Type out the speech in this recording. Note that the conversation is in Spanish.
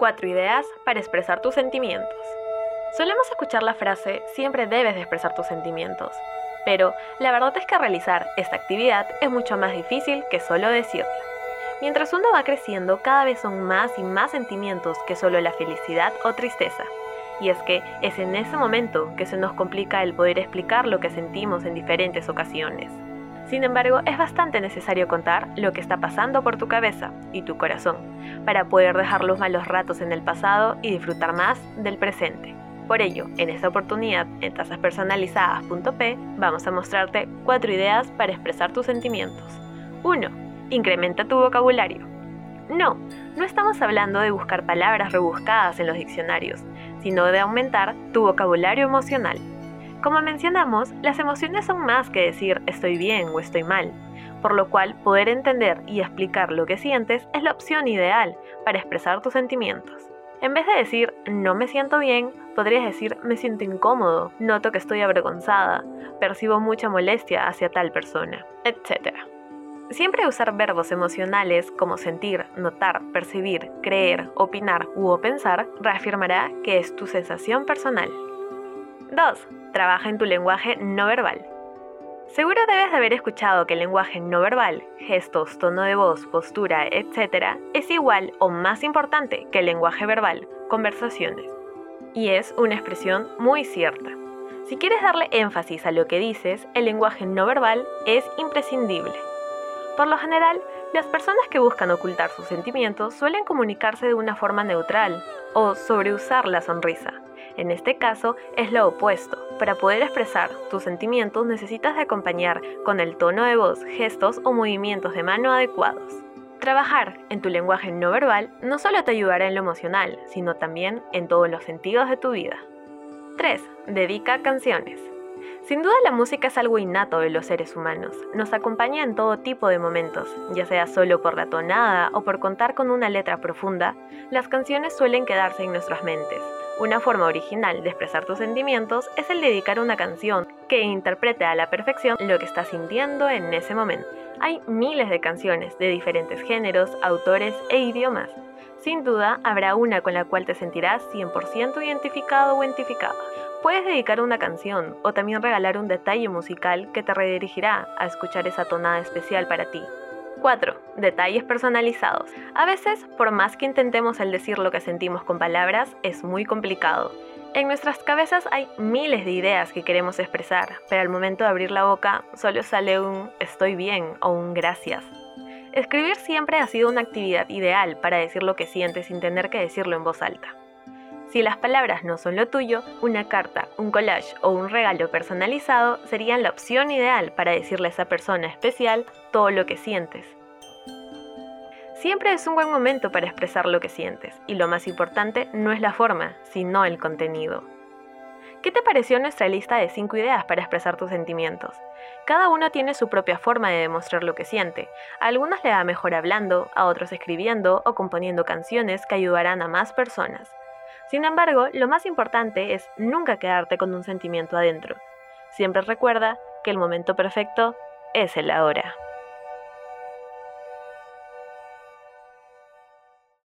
Cuatro ideas para expresar tus sentimientos. Solemos escuchar la frase siempre debes de expresar tus sentimientos, pero la verdad es que realizar esta actividad es mucho más difícil que solo decirla. Mientras uno va creciendo, cada vez son más y más sentimientos que solo la felicidad o tristeza. Y es que es en ese momento que se nos complica el poder explicar lo que sentimos en diferentes ocasiones. Sin embargo, es bastante necesario contar lo que está pasando por tu cabeza y tu corazón, para poder dejar los malos ratos en el pasado y disfrutar más del presente. Por ello, en esta oportunidad, en tasaspersonalizadas.p, vamos a mostrarte cuatro ideas para expresar tus sentimientos. 1. Incrementa tu vocabulario. No, no estamos hablando de buscar palabras rebuscadas en los diccionarios, sino de aumentar tu vocabulario emocional. Como mencionamos, las emociones son más que decir estoy bien o estoy mal, por lo cual poder entender y explicar lo que sientes es la opción ideal para expresar tus sentimientos. En vez de decir no me siento bien, podrías decir me siento incómodo, noto que estoy avergonzada, percibo mucha molestia hacia tal persona, etc. Siempre usar verbos emocionales como sentir, notar, percibir, creer, opinar u pensar reafirmará que es tu sensación personal. 2. Trabaja en tu lenguaje no verbal. Seguro debes de haber escuchado que el lenguaje no verbal, gestos, tono de voz, postura, etc., es igual o más importante que el lenguaje verbal, conversaciones. Y es una expresión muy cierta. Si quieres darle énfasis a lo que dices, el lenguaje no verbal es imprescindible. Por lo general, las personas que buscan ocultar sus sentimientos suelen comunicarse de una forma neutral o sobreusar la sonrisa. En este caso es lo opuesto. Para poder expresar tus sentimientos necesitas de acompañar con el tono de voz, gestos o movimientos de mano adecuados. Trabajar en tu lenguaje no verbal no solo te ayudará en lo emocional, sino también en todos los sentidos de tu vida. 3. Dedica canciones. Sin duda la música es algo innato de los seres humanos. Nos acompaña en todo tipo de momentos, ya sea solo por la tonada o por contar con una letra profunda, las canciones suelen quedarse en nuestras mentes. Una forma original de expresar tus sentimientos es el dedicar una canción que interprete a la perfección lo que estás sintiendo en ese momento. Hay miles de canciones de diferentes géneros, autores e idiomas. Sin duda, habrá una con la cual te sentirás 100% identificado o identificada. Puedes dedicar una canción o también regalar un detalle musical que te redirigirá a escuchar esa tonada especial para ti. 4. Detalles personalizados. A veces, por más que intentemos el decir lo que sentimos con palabras, es muy complicado. En nuestras cabezas hay miles de ideas que queremos expresar, pero al momento de abrir la boca solo sale un estoy bien o un gracias. Escribir siempre ha sido una actividad ideal para decir lo que sientes sin tener que decirlo en voz alta. Si las palabras no son lo tuyo, una carta, un collage o un regalo personalizado serían la opción ideal para decirle a esa persona especial todo lo que sientes. Siempre es un buen momento para expresar lo que sientes, y lo más importante no es la forma, sino el contenido. ¿Qué te pareció nuestra lista de 5 ideas para expresar tus sentimientos? Cada uno tiene su propia forma de demostrar lo que siente. A algunos le va mejor hablando, a otros escribiendo o componiendo canciones que ayudarán a más personas. Sin embargo, lo más importante es nunca quedarte con un sentimiento adentro. Siempre recuerda que el momento perfecto es el ahora.